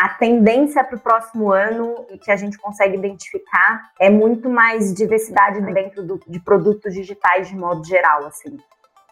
a tendência para o próximo ano que a gente consegue identificar é muito mais diversidade dentro do, de produtos digitais de modo geral, assim.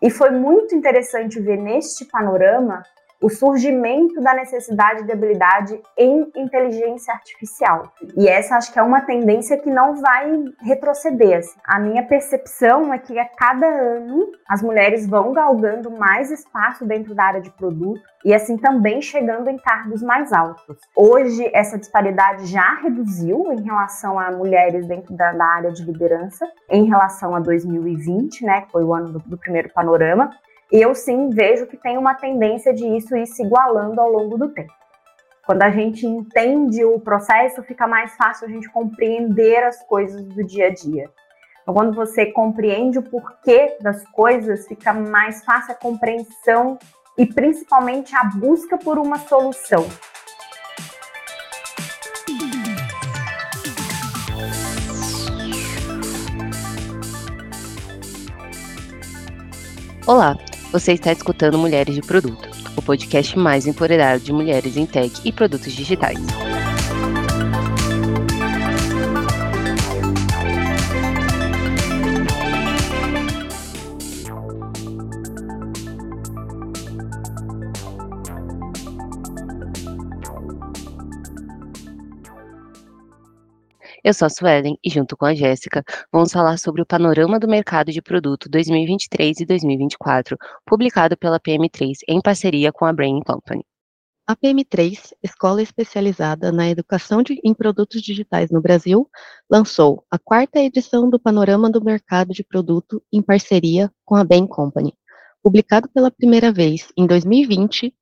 E foi muito interessante ver neste panorama o surgimento da necessidade de habilidade em inteligência artificial. E essa acho que é uma tendência que não vai retroceder. Assim. A minha percepção é que a cada ano as mulheres vão galgando mais espaço dentro da área de produto e assim também chegando em cargos mais altos. Hoje essa disparidade já reduziu em relação a mulheres dentro da, área de liderança em relação a 2020, né, que foi o ano do, do primeiro panorama, eu sim vejo que tem uma tendência de isso ir se igualando ao longo do tempo. Quando a gente entende o processo, fica mais fácil a gente compreender as coisas do dia a dia. Então, quando você compreende o porquê das coisas, fica mais fácil a compreensão e principalmente a busca por uma solução. Olá, você está escutando Mulheres de Produto, o podcast mais empoderado de mulheres em tech e produtos digitais. Eu sou a Suelen e, junto com a Jéssica, vamos falar sobre o panorama do mercado de produto 2023 e 2024, publicado pela PM3 em parceria com a Brain Company. A PM3, escola especializada na educação de, em produtos digitais no Brasil, lançou a quarta edição do Panorama do Mercado de Produto em parceria com a Bain Company. Publicado pela primeira vez em 2020,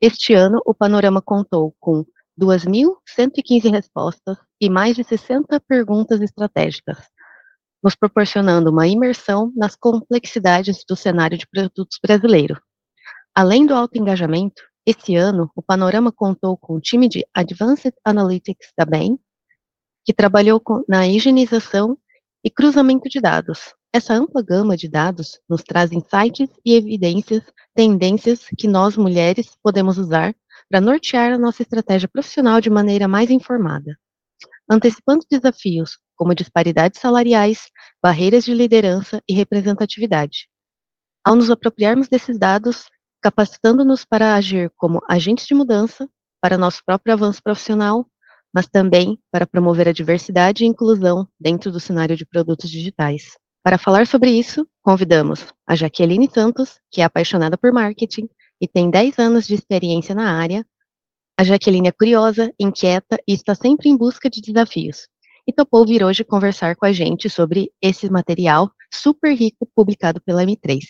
este ano o panorama contou com 2.115 respostas e mais de 60 perguntas estratégicas, nos proporcionando uma imersão nas complexidades do cenário de produtos brasileiro. Além do alto engajamento, esse ano o Panorama contou com o time de Advanced Analytics da BEM, que trabalhou com, na higienização e cruzamento de dados. Essa ampla gama de dados nos traz insights e evidências, tendências que nós mulheres podemos usar para nortear a nossa estratégia profissional de maneira mais informada. Antecipando desafios como disparidades salariais, barreiras de liderança e representatividade. Ao nos apropriarmos desses dados, capacitando-nos para agir como agentes de mudança para nosso próprio avanço profissional, mas também para promover a diversidade e inclusão dentro do cenário de produtos digitais. Para falar sobre isso, convidamos a Jaqueline Santos, que é apaixonada por marketing, e tem 10 anos de experiência na área. A Jaqueline é curiosa, inquieta e está sempre em busca de desafios. E topou vir hoje conversar com a gente sobre esse material super rico publicado pela M3.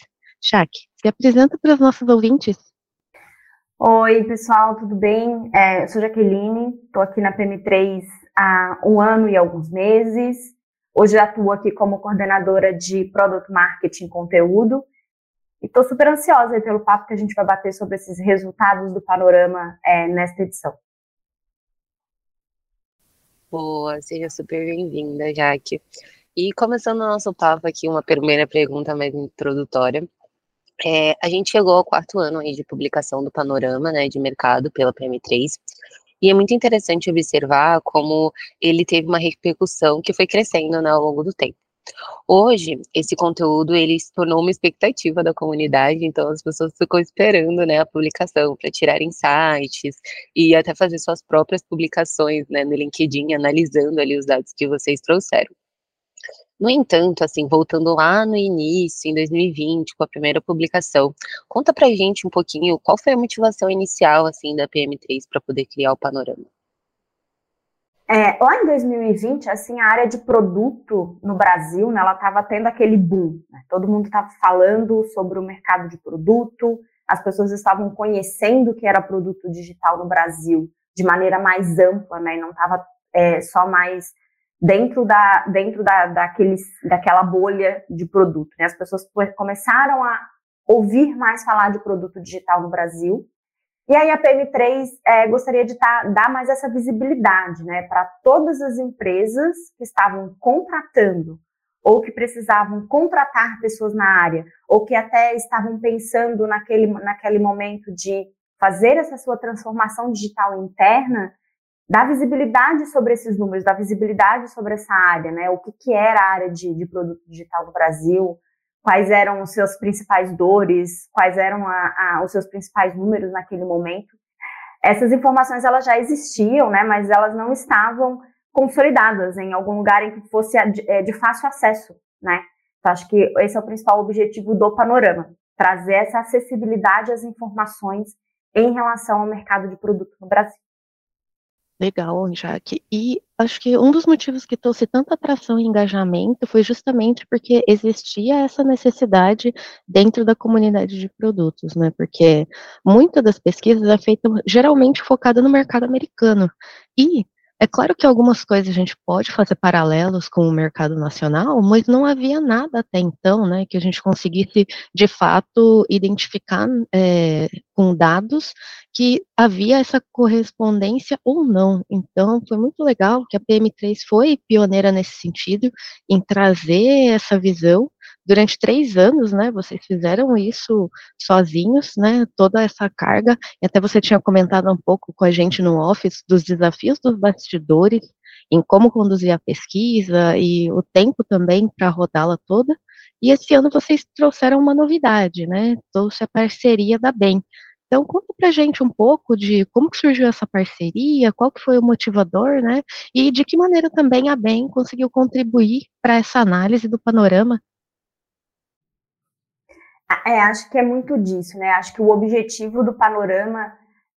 Jaque, se apresenta para os nossos ouvintes. Oi, pessoal, tudo bem? É, sou Jaqueline, estou aqui na PM3 há um ano e alguns meses. Hoje atuo aqui como coordenadora de Product Marketing Conteúdo e estou super ansiosa pelo papo que a gente vai bater sobre esses resultados do panorama é, nesta edição. Boa, seja super bem-vinda, Jaque. E começando o nosso papo aqui, uma primeira pergunta mais introdutória. É, a gente chegou ao quarto ano aí de publicação do panorama né, de mercado pela PM3, e é muito interessante observar como ele teve uma repercussão que foi crescendo né, ao longo do tempo. Hoje, esse conteúdo ele se tornou uma expectativa da comunidade, então as pessoas ficam esperando, né, a publicação para tirar insights e até fazer suas próprias publicações, né, no LinkedIn, analisando ali os dados que vocês trouxeram. No entanto, assim, voltando lá no início, em 2020, com a primeira publicação, conta pra gente um pouquinho qual foi a motivação inicial, assim, da PM3 para poder criar o panorama. É, lá em 2020, assim, a área de produto no Brasil, né, ela estava tendo aquele boom. Né? Todo mundo estava falando sobre o mercado de produto, as pessoas estavam conhecendo o que era produto digital no Brasil de maneira mais ampla, né, e não estava é, só mais dentro da dentro da, daqueles, daquela bolha de produto. Né? As pessoas começaram a ouvir mais falar de produto digital no Brasil e aí a PM3 é, gostaria de tá, dar mais essa visibilidade né, para todas as empresas que estavam contratando ou que precisavam contratar pessoas na área, ou que até estavam pensando naquele, naquele momento de fazer essa sua transformação digital interna dá visibilidade sobre esses números, dá visibilidade sobre essa área, né? O que, que era a área de, de produto digital no Brasil, quais eram os seus principais dores, quais eram a, a, os seus principais números naquele momento. Essas informações elas já existiam, né? Mas elas não estavam consolidadas em algum lugar em que fosse de, é, de fácil acesso, né? Então, acho que esse é o principal objetivo do panorama, trazer essa acessibilidade às informações em relação ao mercado de produto no Brasil. Legal, Jaque. E acho que um dos motivos que trouxe tanta atração e engajamento foi justamente porque existia essa necessidade dentro da comunidade de produtos, né? Porque muita das pesquisas é feita geralmente focada no mercado americano. E é claro que algumas coisas a gente pode fazer paralelos com o mercado nacional, mas não havia nada até então, né, que a gente conseguisse de fato identificar é, com dados que havia essa correspondência ou não. Então, foi muito legal que a PM3 foi pioneira nesse sentido, em trazer essa visão durante três anos, né, vocês fizeram isso sozinhos, né, toda essa carga, e até você tinha comentado um pouco com a gente no office dos desafios dos bastidores, em como conduzir a pesquisa e o tempo também para rodá-la toda, e esse ano vocês trouxeram uma novidade, né, trouxe a parceria da BEM, então, conta pra gente um pouco de como que surgiu essa parceria, qual que foi o motivador, né? E de que maneira também a BEM conseguiu contribuir para essa análise do panorama é, acho que é muito disso, né? Acho que o objetivo do panorama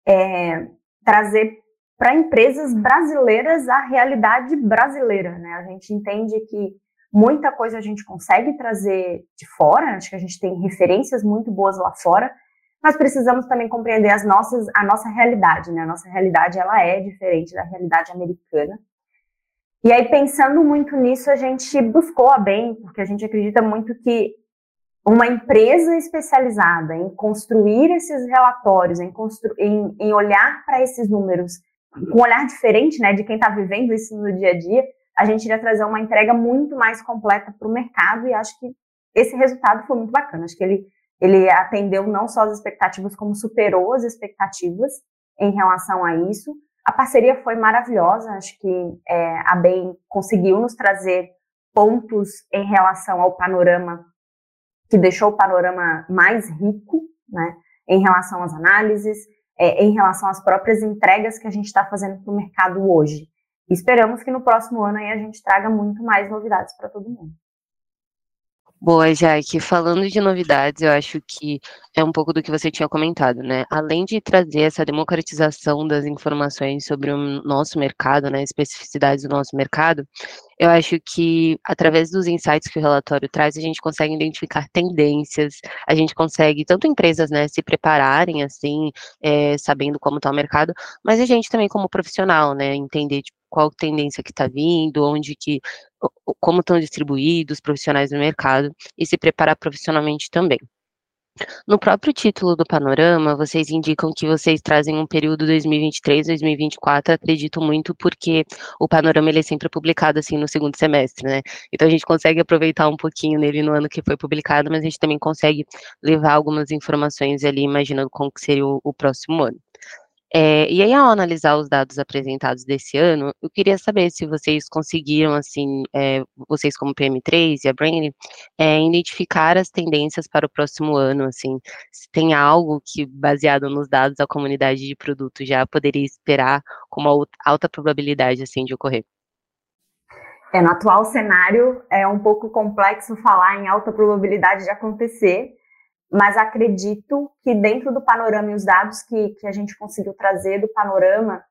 é trazer para empresas brasileiras a realidade brasileira, né? A gente entende que muita coisa a gente consegue trazer de fora, acho que a gente tem referências muito boas lá fora, mas precisamos também compreender as nossas, a nossa realidade, né? A nossa realidade ela é diferente da realidade americana. E aí pensando muito nisso, a gente buscou a bem, porque a gente acredita muito que uma empresa especializada em construir esses relatórios, em, constru em, em olhar para esses números com um olhar diferente, né, de quem está vivendo isso no dia a dia, a gente iria trazer uma entrega muito mais completa para o mercado e acho que esse resultado foi muito bacana. Acho que ele, ele atendeu não só as expectativas, como superou as expectativas em relação a isso. A parceria foi maravilhosa, acho que é, a BEM conseguiu nos trazer pontos em relação ao panorama que deixou o panorama mais rico, né, em relação às análises, é, em relação às próprias entregas que a gente está fazendo para o mercado hoje. esperamos que no próximo ano aí a gente traga muito mais novidades para todo mundo. Boa, Jaque. Falando de novidades, eu acho que é um pouco do que você tinha comentado, né? Além de trazer essa democratização das informações sobre o nosso mercado, né, especificidades do nosso mercado, eu acho que através dos insights que o relatório traz, a gente consegue identificar tendências, a gente consegue, tanto empresas, né, se prepararem, assim, é, sabendo como está o mercado, mas a gente também como profissional, né, entender, tipo, qual tendência que está vindo, onde que, como estão distribuídos os profissionais do mercado e se preparar profissionalmente também. No próprio título do panorama, vocês indicam que vocês trazem um período 2023-2024, acredito muito, porque o panorama ele é sempre publicado assim no segundo semestre, né? Então a gente consegue aproveitar um pouquinho nele no ano que foi publicado, mas a gente também consegue levar algumas informações ali, imaginando como seria o, o próximo ano. É, e aí, ao analisar os dados apresentados desse ano, eu queria saber se vocês conseguiram, assim, é, vocês como PM3 e a Brain, é, identificar as tendências para o próximo ano, assim, se tem algo que, baseado nos dados, a comunidade de produto já poderia esperar com uma alta probabilidade, assim, de ocorrer. É, no atual cenário, é um pouco complexo falar em alta probabilidade de acontecer, mas acredito que dentro do panorama e os dados que, que a gente conseguiu trazer do panorama,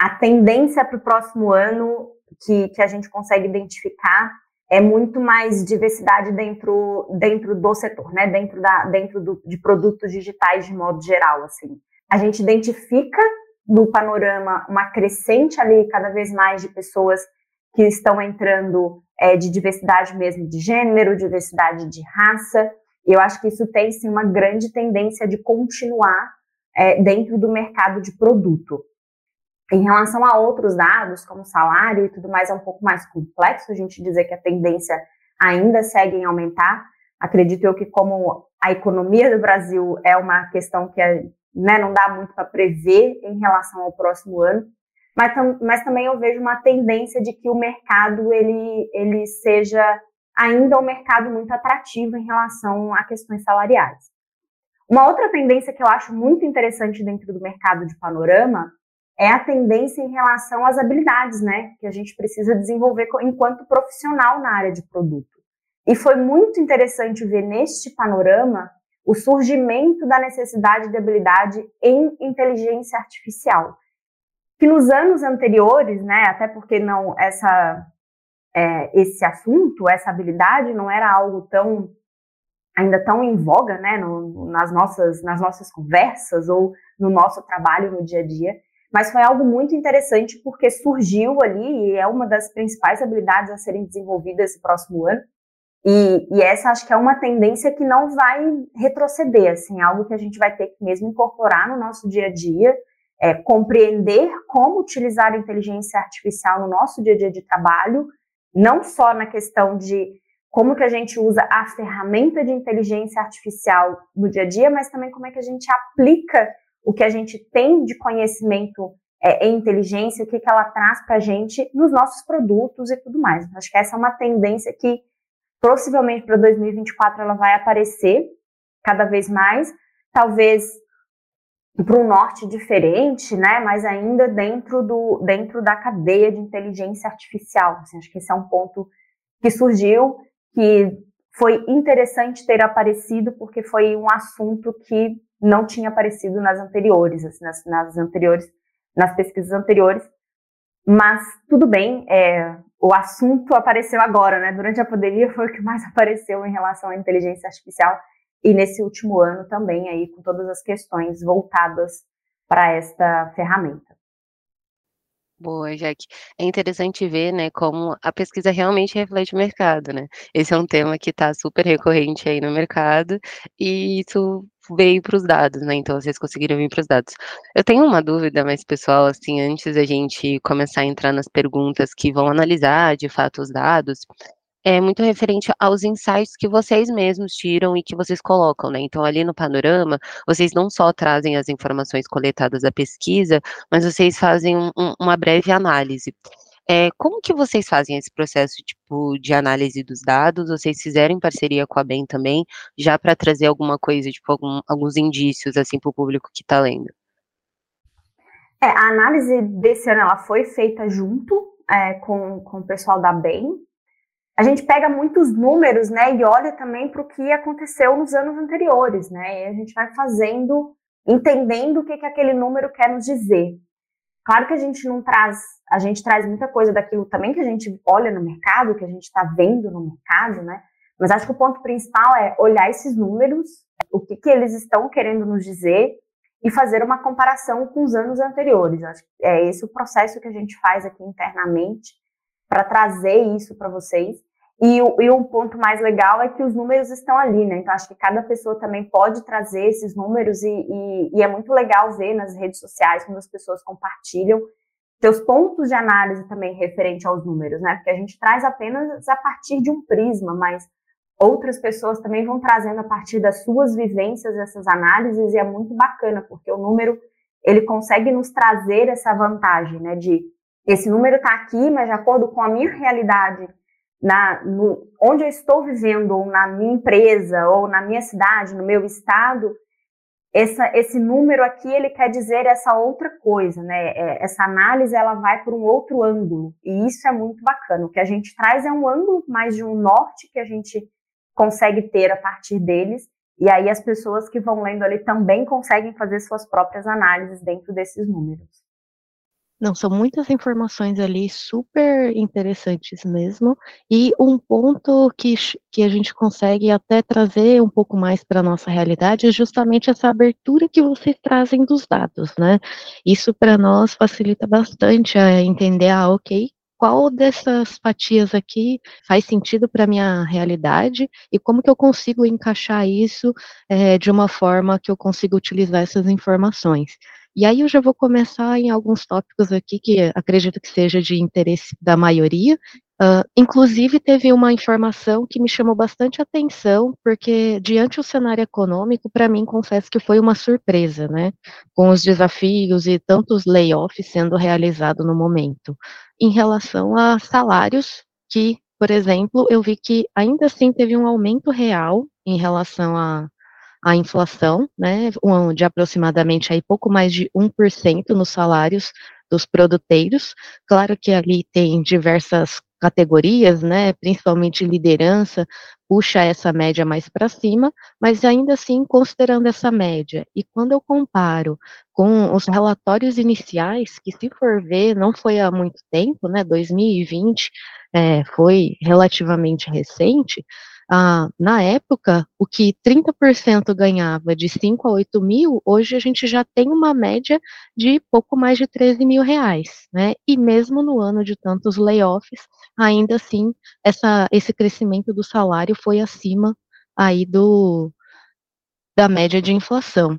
a tendência para o próximo ano que, que a gente consegue identificar é muito mais diversidade dentro, dentro do setor, né? dentro, da, dentro do, de produtos digitais de modo geral. Assim. A gente identifica no panorama uma crescente ali, cada vez mais, de pessoas que estão entrando é, de diversidade mesmo de gênero, diversidade de raça, eu acho que isso tem sim uma grande tendência de continuar é, dentro do mercado de produto. Em relação a outros dados, como salário e tudo mais, é um pouco mais complexo a gente dizer que a tendência ainda segue em aumentar. Acredito eu que, como a economia do Brasil é uma questão que é, né, não dá muito para prever em relação ao próximo ano, mas, mas também eu vejo uma tendência de que o mercado ele, ele seja ainda um mercado muito atrativo em relação a questões salariais. Uma outra tendência que eu acho muito interessante dentro do mercado de panorama é a tendência em relação às habilidades, né, que a gente precisa desenvolver enquanto profissional na área de produto. E foi muito interessante ver neste panorama o surgimento da necessidade de habilidade em inteligência artificial, que nos anos anteriores, né, até porque não essa é, esse assunto, essa habilidade não era algo tão ainda tão em voga, né, no, nas nossas nas nossas conversas ou no nosso trabalho no dia a dia, mas foi algo muito interessante porque surgiu ali e é uma das principais habilidades a serem desenvolvidas esse próximo ano. E, e, essa acho que é uma tendência que não vai retroceder, assim, algo que a gente vai ter que mesmo incorporar no nosso dia a dia, é, compreender como utilizar a inteligência artificial no nosso dia a dia de trabalho, não só na questão de como que a gente usa a ferramenta de inteligência artificial no dia a dia, mas também como é que a gente aplica o que a gente tem de conhecimento é, em inteligência, o que, que ela traz para a gente nos nossos produtos e tudo mais. Acho que essa é uma tendência que Possivelmente para 2024 ela vai aparecer cada vez mais, talvez para um norte diferente, né? Mas ainda dentro do dentro da cadeia de inteligência artificial. Assim, acho que esse é um ponto que surgiu, que foi interessante ter aparecido porque foi um assunto que não tinha aparecido nas anteriores, assim, nas, nas anteriores, nas pesquisas anteriores. Mas tudo bem, é, o assunto apareceu agora, né? Durante a pandemia foi o que mais apareceu em relação à inteligência artificial e nesse último ano também aí com todas as questões voltadas para esta ferramenta. Boa, Jack. É interessante ver, né, como a pesquisa realmente reflete o mercado, né? Esse é um tema que está super recorrente aí no mercado e isso veio para os dados, né? Então vocês conseguiram vir para os dados. Eu tenho uma dúvida mais pessoal, assim, antes da gente começar a entrar nas perguntas que vão analisar de fato os dados, é muito referente aos insights que vocês mesmos tiram e que vocês colocam, né? Então, ali no panorama, vocês não só trazem as informações coletadas da pesquisa, mas vocês fazem um, uma breve análise. É, como que vocês fazem esse processo tipo de análise dos dados? Vocês fizeram em parceria com a BEM também, já para trazer alguma coisa, tipo algum, alguns indícios assim para o público que está lendo? É, a análise desse ano ela foi feita junto é, com, com o pessoal da BEM. A gente pega muitos números, né, e olha também para o que aconteceu nos anos anteriores, né? E a gente vai fazendo, entendendo o que, que aquele número quer nos dizer. Claro que a gente não traz, a gente traz muita coisa daquilo também que a gente olha no mercado, que a gente está vendo no mercado, né? Mas acho que o ponto principal é olhar esses números, o que, que eles estão querendo nos dizer e fazer uma comparação com os anos anteriores. Acho que é esse o processo que a gente faz aqui internamente para trazer isso para vocês. E, e um ponto mais legal é que os números estão ali, né? Então, acho que cada pessoa também pode trazer esses números e, e, e é muito legal ver nas redes sociais quando as pessoas compartilham seus pontos de análise também referente aos números, né? Porque a gente traz apenas a partir de um prisma, mas outras pessoas também vão trazendo a partir das suas vivências essas análises e é muito bacana, porque o número ele consegue nos trazer essa vantagem, né? De esse número está aqui, mas de acordo com a minha realidade na, no, onde eu estou vivendo, ou na minha empresa, ou na minha cidade, no meu estado, essa, esse número aqui ele quer dizer essa outra coisa, né? É, essa análise ela vai por um outro ângulo e isso é muito bacana. O que a gente traz é um ângulo mais de um norte que a gente consegue ter a partir deles e aí as pessoas que vão lendo ali também conseguem fazer suas próprias análises dentro desses números. Não, são muitas informações ali super interessantes mesmo. E um ponto que, que a gente consegue até trazer um pouco mais para a nossa realidade é justamente essa abertura que vocês trazem dos dados, né? Isso para nós facilita bastante a entender, ah, ok, qual dessas fatias aqui faz sentido para minha realidade e como que eu consigo encaixar isso é, de uma forma que eu consiga utilizar essas informações. E aí eu já vou começar em alguns tópicos aqui que acredito que seja de interesse da maioria. Uh, inclusive, teve uma informação que me chamou bastante atenção, porque diante do cenário econômico, para mim, confesso que foi uma surpresa, né? Com os desafios e tantos layoffs sendo realizados no momento. Em relação a salários, que, por exemplo, eu vi que ainda assim teve um aumento real em relação a a inflação, né, de aproximadamente aí pouco mais de 1% nos salários dos produteiros. Claro que ali tem diversas categorias, né, principalmente liderança, puxa essa média mais para cima, mas ainda assim considerando essa média. E quando eu comparo com os relatórios iniciais, que se for ver, não foi há muito tempo, né, 2020 é, foi relativamente recente, ah, na época, o que 30% ganhava de 5 a 8 mil, hoje a gente já tem uma média de pouco mais de 13 mil reais, né? E mesmo no ano de tantos layoffs, ainda assim, essa, esse crescimento do salário foi acima aí do, da média de inflação.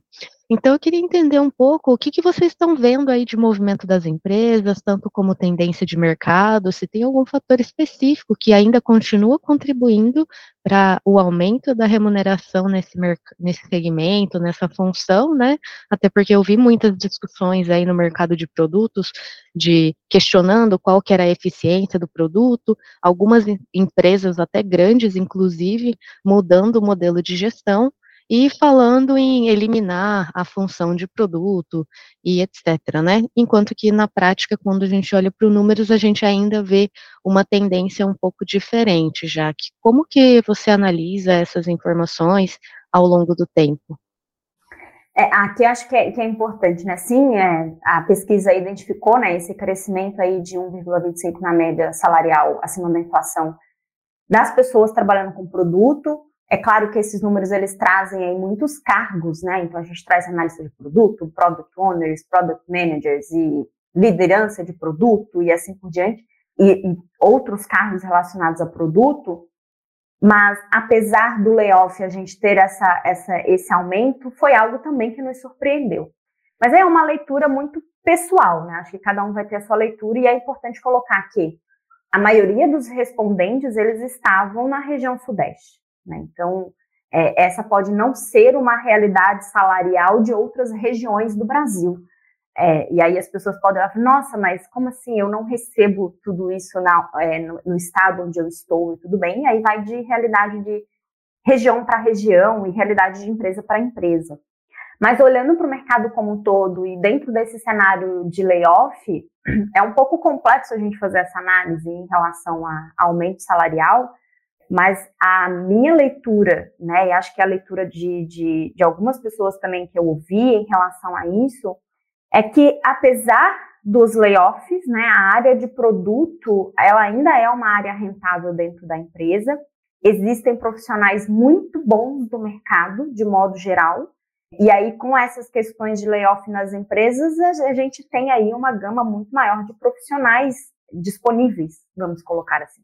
Então, eu queria entender um pouco o que, que vocês estão vendo aí de movimento das empresas, tanto como tendência de mercado, se tem algum fator específico que ainda continua contribuindo para o aumento da remuneração nesse, nesse segmento, nessa função, né? Até porque eu vi muitas discussões aí no mercado de produtos, de questionando qual que era a eficiência do produto, algumas empresas, até grandes, inclusive, mudando o modelo de gestão, e falando em eliminar a função de produto e etc, né? Enquanto que na prática, quando a gente olha para os números, a gente ainda vê uma tendência um pouco diferente, já que como que você analisa essas informações ao longo do tempo? É, aqui acho que é, que é, importante, né? Sim, é, a pesquisa identificou né, esse crescimento aí de 1,25 na média salarial acima da inflação das pessoas trabalhando com produto, é claro que esses números eles trazem aí muitos cargos, né? Então a gente traz análise de produto, product owners, product managers e liderança de produto e assim por diante, e, e outros cargos relacionados a produto. Mas apesar do layoff a gente ter essa, essa, esse aumento, foi algo também que nos surpreendeu. Mas é uma leitura muito pessoal, né? Acho que cada um vai ter a sua leitura e é importante colocar que a maioria dos respondentes eles estavam na região sudeste. Né? Então, é, essa pode não ser uma realidade salarial de outras regiões do Brasil. É, e aí as pessoas podem falar, nossa, mas como assim eu não recebo tudo isso na, é, no, no, estado onde eu estou e tudo bem? E aí vai de realidade de região para região e realidade de empresa para empresa. Mas olhando para o mercado como um todo e dentro desse cenário de layoff, é um pouco complexo a gente fazer essa análise em relação a aumento salarial, mas a minha leitura, né, e acho que a leitura de, de, de algumas pessoas também que eu ouvi em relação a isso, é que apesar dos layoffs, né, a área de produto, ela ainda é uma área rentável dentro da empresa. Existem profissionais muito bons do mercado, de modo geral. E aí, com essas questões de layoff nas empresas, a gente tem aí uma gama muito maior de profissionais disponíveis, vamos colocar assim.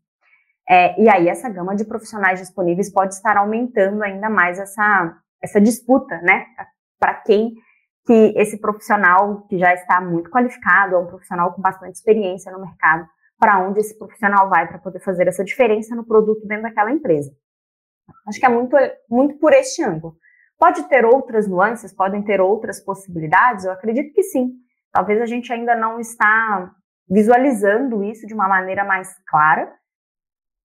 É, e aí essa gama de profissionais disponíveis pode estar aumentando ainda mais essa, essa disputa, né? Para quem que esse profissional que já está muito qualificado, é um profissional com bastante experiência no mercado, para onde esse profissional vai para poder fazer essa diferença no produto dentro daquela empresa. Acho que é muito, muito por este ângulo. Pode ter outras nuances, podem ter outras possibilidades? Eu acredito que sim. Talvez a gente ainda não está visualizando isso de uma maneira mais clara,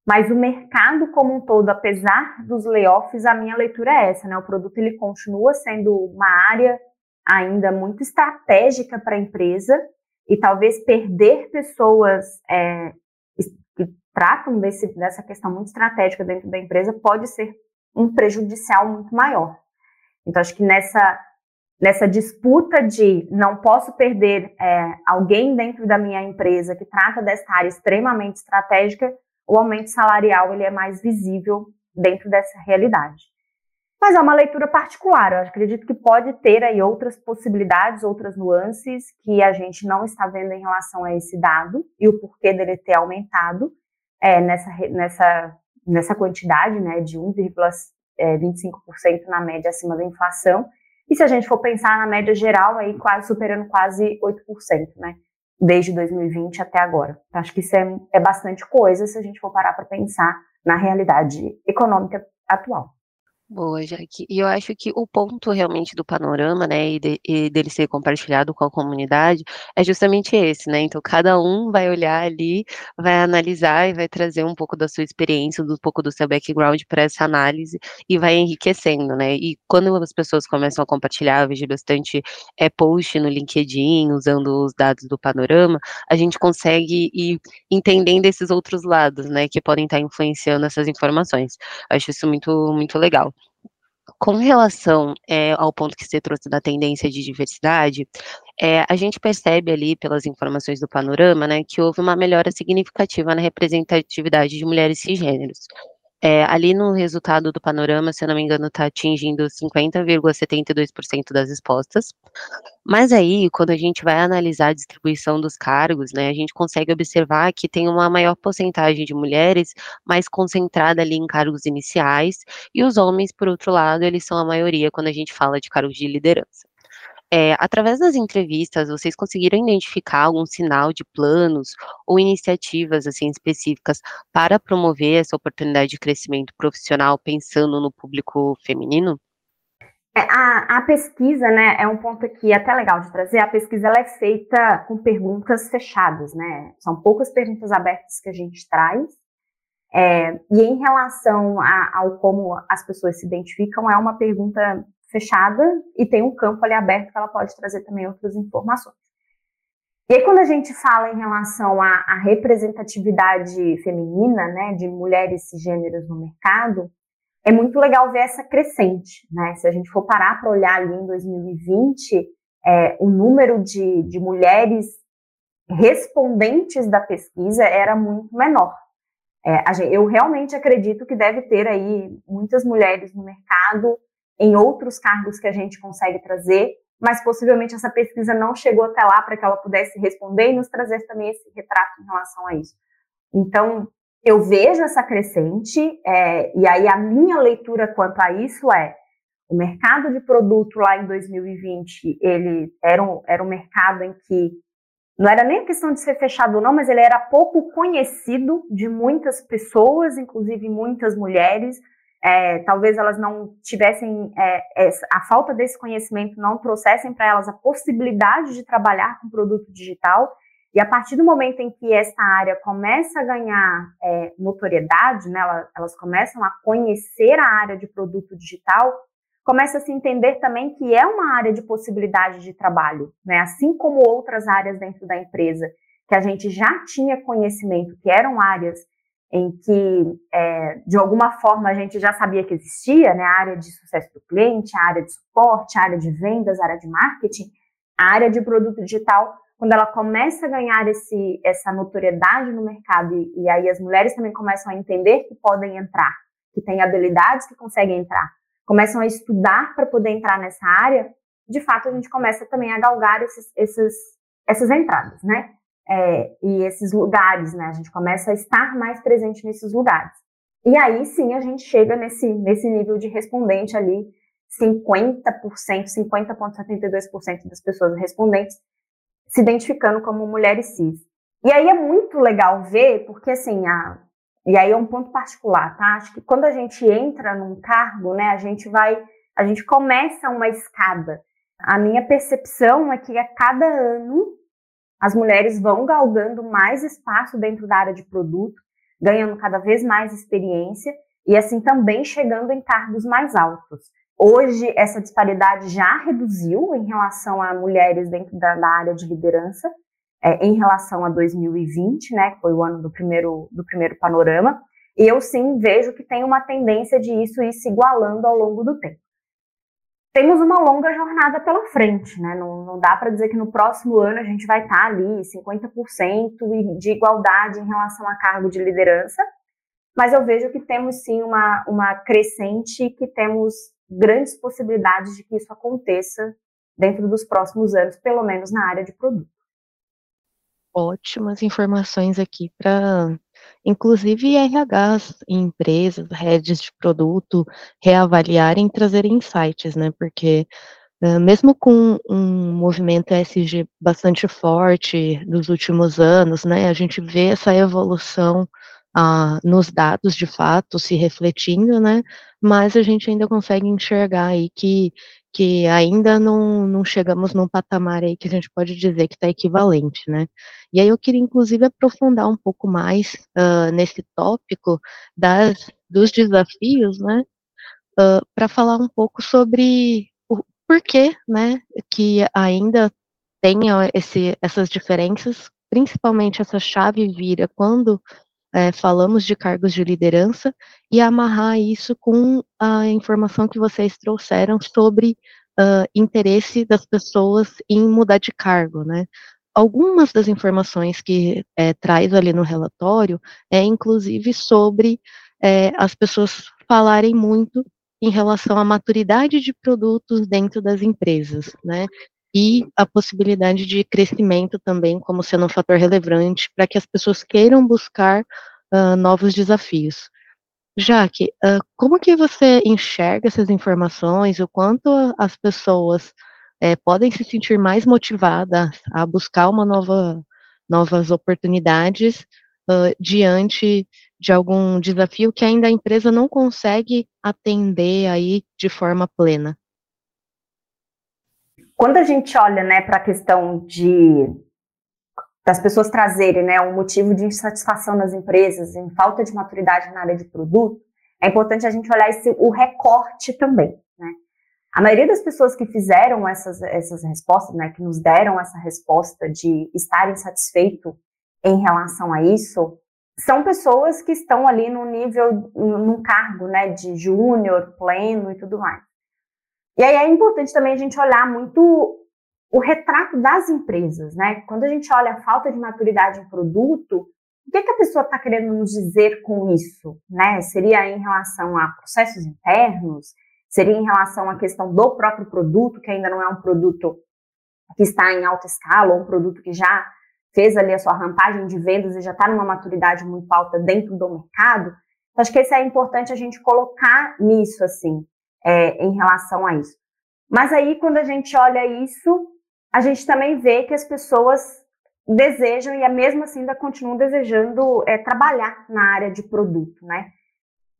mas o mercado como um todo, apesar dos layoffs, a minha leitura é essa, né? O produto ele continua sendo uma área ainda muito estratégica para a empresa e talvez perder pessoas é, que tratam desse, dessa questão muito estratégica dentro da empresa pode ser um prejudicial muito maior. Então, acho que nessa, nessa disputa de não posso perder é, alguém dentro da minha empresa que trata dessa área extremamente estratégica, o aumento salarial ele é mais visível dentro dessa realidade. Mas é uma leitura particular, eu acredito que pode ter aí outras possibilidades, outras nuances que a gente não está vendo em relação a esse dado e o porquê dele ter aumentado é, nessa, nessa, nessa quantidade né, de 1,25% é, na média acima da inflação. E se a gente for pensar na média geral, aí quase superando quase 8%, né? Desde 2020 até agora. Então, acho que isso é, é bastante coisa se a gente for parar para pensar na realidade econômica atual. Boa, Jaque. E eu acho que o ponto realmente do panorama, né, e, de, e, dele ser compartilhado com a comunidade é justamente esse, né? Então, cada um vai olhar ali, vai analisar e vai trazer um pouco da sua experiência, um pouco do seu background para essa análise e vai enriquecendo, né? E quando as pessoas começam a compartilhar, eu vejo bastante é, post no LinkedIn, usando os dados do panorama, a gente consegue ir entendendo esses outros lados, né, que podem estar influenciando essas informações. Acho isso muito, muito legal. Com relação é, ao ponto que você trouxe da tendência de diversidade, é, a gente percebe ali, pelas informações do panorama, né, que houve uma melhora significativa na representatividade de mulheres cisgêneros. É, ali no resultado do panorama, se eu não me engano, está atingindo 50,72% das respostas. Mas aí, quando a gente vai analisar a distribuição dos cargos, né, a gente consegue observar que tem uma maior porcentagem de mulheres mais concentrada ali em cargos iniciais, e os homens, por outro lado, eles são a maioria quando a gente fala de cargos de liderança. É, através das entrevistas, vocês conseguiram identificar algum sinal de planos ou iniciativas assim específicas para promover essa oportunidade de crescimento profissional pensando no público feminino? É, a, a, pesquisa, né, é um ponto aqui até legal de trazer. A pesquisa ela é feita com perguntas fechadas, né? São poucas perguntas abertas que a gente traz. É, e em relação a, ao como as pessoas se identificam, é uma pergunta fechada e tem um campo ali aberto que ela pode trazer também outras informações. E aí, quando a gente fala em relação à, à representatividade feminina, né, de mulheres cisgêneras no mercado, é muito legal ver essa crescente, né? Se a gente for parar para olhar ali em 2020, é, o número de, de mulheres respondentes da pesquisa era muito menor. É, eu realmente acredito que deve ter aí muitas mulheres no mercado em outros cargos que a gente consegue trazer, mas possivelmente essa pesquisa não chegou até lá para que ela pudesse responder e nos trazer também esse retrato em relação a isso. Então, eu vejo essa crescente, é, e aí a minha leitura quanto a isso é, o mercado de produto lá em 2020, ele era um, era um mercado em que não era nem questão de ser fechado ou não, mas ele era pouco conhecido de muitas pessoas, inclusive muitas mulheres, é, talvez elas não tivessem é, a falta desse conhecimento não trouxessem para elas a possibilidade de trabalhar com produto digital. E a partir do momento em que essa área começa a ganhar é, notoriedade, né, elas, elas começam a conhecer a área de produto digital, começa a se entender também que é uma área de possibilidade de trabalho, né, assim como outras áreas dentro da empresa que a gente já tinha conhecimento que eram áreas em que, é, de alguma forma, a gente já sabia que existia, né, a área de sucesso do cliente, a área de suporte, a área de vendas, a área de marketing, a área de produto digital, quando ela começa a ganhar esse, essa notoriedade no mercado, e, e aí as mulheres também começam a entender que podem entrar, que têm habilidades que conseguem entrar, começam a estudar para poder entrar nessa área, de fato a gente começa também a galgar esses, esses, essas entradas, né? É, e esses lugares, né? A gente começa a estar mais presente nesses lugares. E aí sim a gente chega nesse, nesse nível de respondente ali, 50%, 50,72% das pessoas respondentes se identificando como mulheres cis. E aí é muito legal ver, porque assim, a, e aí é um ponto particular, tá? Acho que quando a gente entra num cargo, né, a gente vai, a gente começa uma escada. A minha percepção é que a cada ano as mulheres vão galgando mais espaço dentro da área de produto, ganhando cada vez mais experiência e assim também chegando em cargos mais altos. Hoje, essa disparidade já reduziu em relação a mulheres dentro da, área de liderança, é, em relação a 2020, né, que foi o ano do primeiro, do primeiro panorama, e eu sim vejo que tem uma tendência de isso ir se igualando ao longo do tempo temos uma longa jornada pela frente, né? Não, não dá para dizer que no próximo ano a gente vai estar tá ali 50% de igualdade em relação a cargo de liderança, mas eu vejo que temos sim uma, uma crescente, que temos grandes possibilidades de que isso aconteça dentro dos próximos anos, pelo menos na área de produto. Ótimas informações aqui para inclusive RHs em empresas, redes de produto, reavaliarem e trazerem insights, né? Porque Uh, mesmo com um movimento SG bastante forte dos últimos anos, né, a gente vê essa evolução uh, nos dados de fato se refletindo, né, mas a gente ainda consegue enxergar aí que, que ainda não, não chegamos num patamar aí que a gente pode dizer que está equivalente, né. E aí eu queria inclusive aprofundar um pouco mais uh, nesse tópico das, dos desafios, né, uh, para falar um pouco sobre o porquê, né, que ainda tem esse, essas diferenças, principalmente essa chave vira quando é, falamos de cargos de liderança e amarrar isso com a informação que vocês trouxeram sobre uh, interesse das pessoas em mudar de cargo, né? Algumas das informações que é, traz ali no relatório é inclusive sobre é, as pessoas falarem muito em relação à maturidade de produtos dentro das empresas, né? E a possibilidade de crescimento também como sendo um fator relevante para que as pessoas queiram buscar uh, novos desafios. Jaque, uh, como que você enxerga essas informações, o quanto as pessoas é, podem se sentir mais motivadas a buscar uma nova, novas oportunidades diante de algum desafio que ainda a empresa não consegue atender aí de forma plena? Quando a gente olha né, para a questão de das pessoas trazerem né, um motivo de insatisfação nas empresas, em falta de maturidade na área de produto, é importante a gente olhar esse, o recorte também. Né? A maioria das pessoas que fizeram essas, essas respostas, né, que nos deram essa resposta de estar insatisfeito em relação a isso, são pessoas que estão ali no nível, num cargo né, de júnior, pleno e tudo mais. E aí é importante também a gente olhar muito o retrato das empresas, né? Quando a gente olha a falta de maturidade em produto, o que, que a pessoa está querendo nos dizer com isso, né? Seria em relação a processos internos? Seria em relação à questão do próprio produto, que ainda não é um produto que está em alta escala, ou um produto que já fez ali a sua rampagem de vendas e já está numa maturidade muito alta dentro do mercado? Então, acho que isso é importante a gente colocar nisso, assim, é, em relação a isso. Mas aí, quando a gente olha isso, a gente também vê que as pessoas desejam e mesmo assim ainda continuam desejando é, trabalhar na área de produto, né?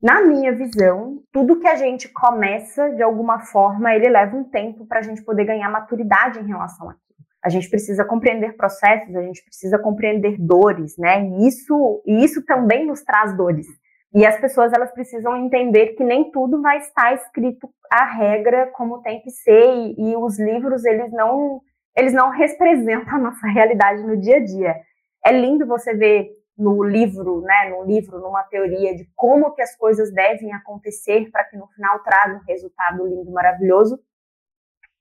Na minha visão, tudo que a gente começa, de alguma forma, ele leva um tempo para a gente poder ganhar maturidade em relação àquilo. A gente precisa compreender processos, a gente precisa compreender dores, né? E isso, e isso também nos traz dores. E as pessoas elas precisam entender que nem tudo vai estar escrito a regra como tem que ser e, e os livros eles não eles não representam a nossa realidade no dia a dia. É lindo você ver no livro, né, no livro, numa teoria de como que as coisas devem acontecer para que no final traga um resultado lindo, maravilhoso.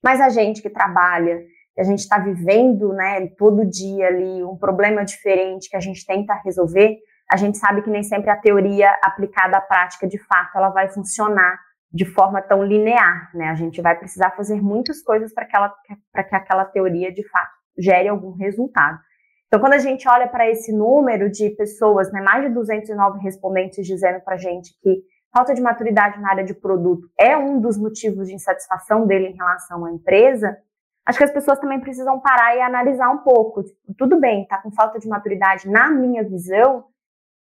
Mas a gente que trabalha, a gente está vivendo, né, todo dia ali um problema diferente que a gente tenta resolver, a gente sabe que nem sempre a teoria aplicada à prática, de fato, ela vai funcionar de forma tão linear, né? A gente vai precisar fazer muitas coisas para que, que aquela teoria, de fato, gere algum resultado. Então, quando a gente olha para esse número de pessoas, né, mais de 209 respondentes dizendo para a gente que falta de maturidade na área de produto é um dos motivos de insatisfação dele em relação à empresa, acho que as pessoas também precisam parar e analisar um pouco. Tipo, tudo bem, tá com falta de maturidade na minha visão,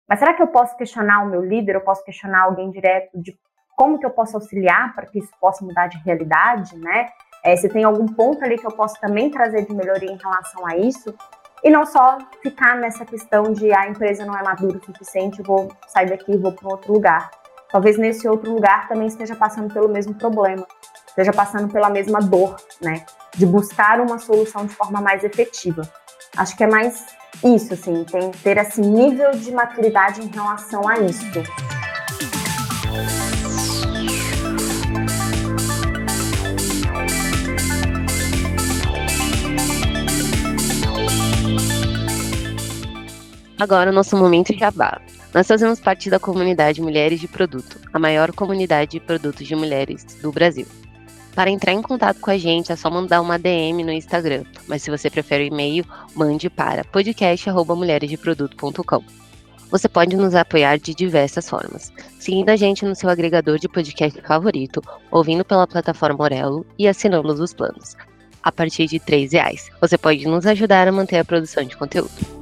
mas será que eu posso questionar o meu líder, eu posso questionar alguém direto de como que eu posso auxiliar para que isso possa mudar de realidade, né? É, se tem algum ponto ali que eu posso também trazer de melhoria em relação a isso, e não só ficar nessa questão de ah, a empresa não é madura o suficiente, vou sair daqui e vou para outro lugar. Talvez nesse outro lugar também esteja passando pelo mesmo problema, esteja passando pela mesma dor, né? De buscar uma solução de forma mais efetiva. Acho que é mais isso, assim, tem ter esse nível de maturidade em relação a isso. Agora o nosso momento jabá. Nós fazemos parte da comunidade Mulheres de Produto, a maior comunidade de produtos de mulheres do Brasil. Para entrar em contato com a gente é só mandar uma DM no Instagram, mas se você prefere o e-mail, mande para podcast@mulheresdeproduto.com. Você pode nos apoiar de diversas formas, seguindo a gente no seu agregador de podcast favorito, ouvindo pela plataforma Orelo e assinando os planos. A partir de R$ reais, você pode nos ajudar a manter a produção de conteúdo.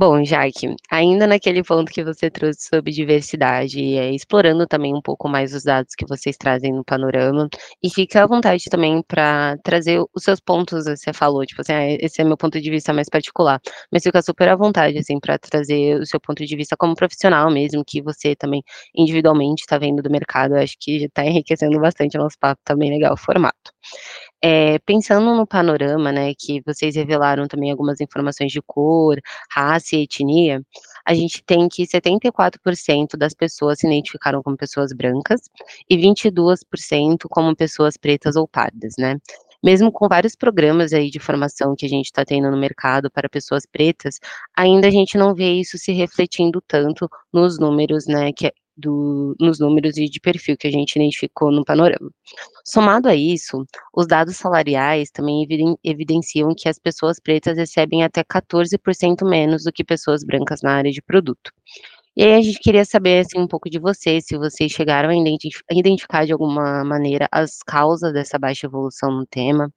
Bom, Jaque, ainda naquele ponto que você trouxe sobre diversidade, é, explorando também um pouco mais os dados que vocês trazem no panorama, e fica à vontade também para trazer os seus pontos, você falou, tipo assim, ah, esse é meu ponto de vista mais particular, mas fica super à vontade, assim, para trazer o seu ponto de vista como profissional mesmo, que você também individualmente está vendo do mercado, acho que está enriquecendo bastante o nosso papo, tá bem legal o formato. É, pensando no panorama, né, que vocês revelaram também algumas informações de cor, raça e etnia, a gente tem que 74% das pessoas se identificaram como pessoas brancas e 22% como pessoas pretas ou pardas, né? Mesmo com vários programas aí de formação que a gente está tendo no mercado para pessoas pretas, ainda a gente não vê isso se refletindo tanto nos números, né, que, do, nos números e de perfil que a gente identificou no panorama. Somado a isso, os dados salariais também evidenciam que as pessoas pretas recebem até 14% menos do que pessoas brancas na área de produto. E aí a gente queria saber assim, um pouco de vocês, se vocês chegaram a identificar de alguma maneira as causas dessa baixa evolução no tema,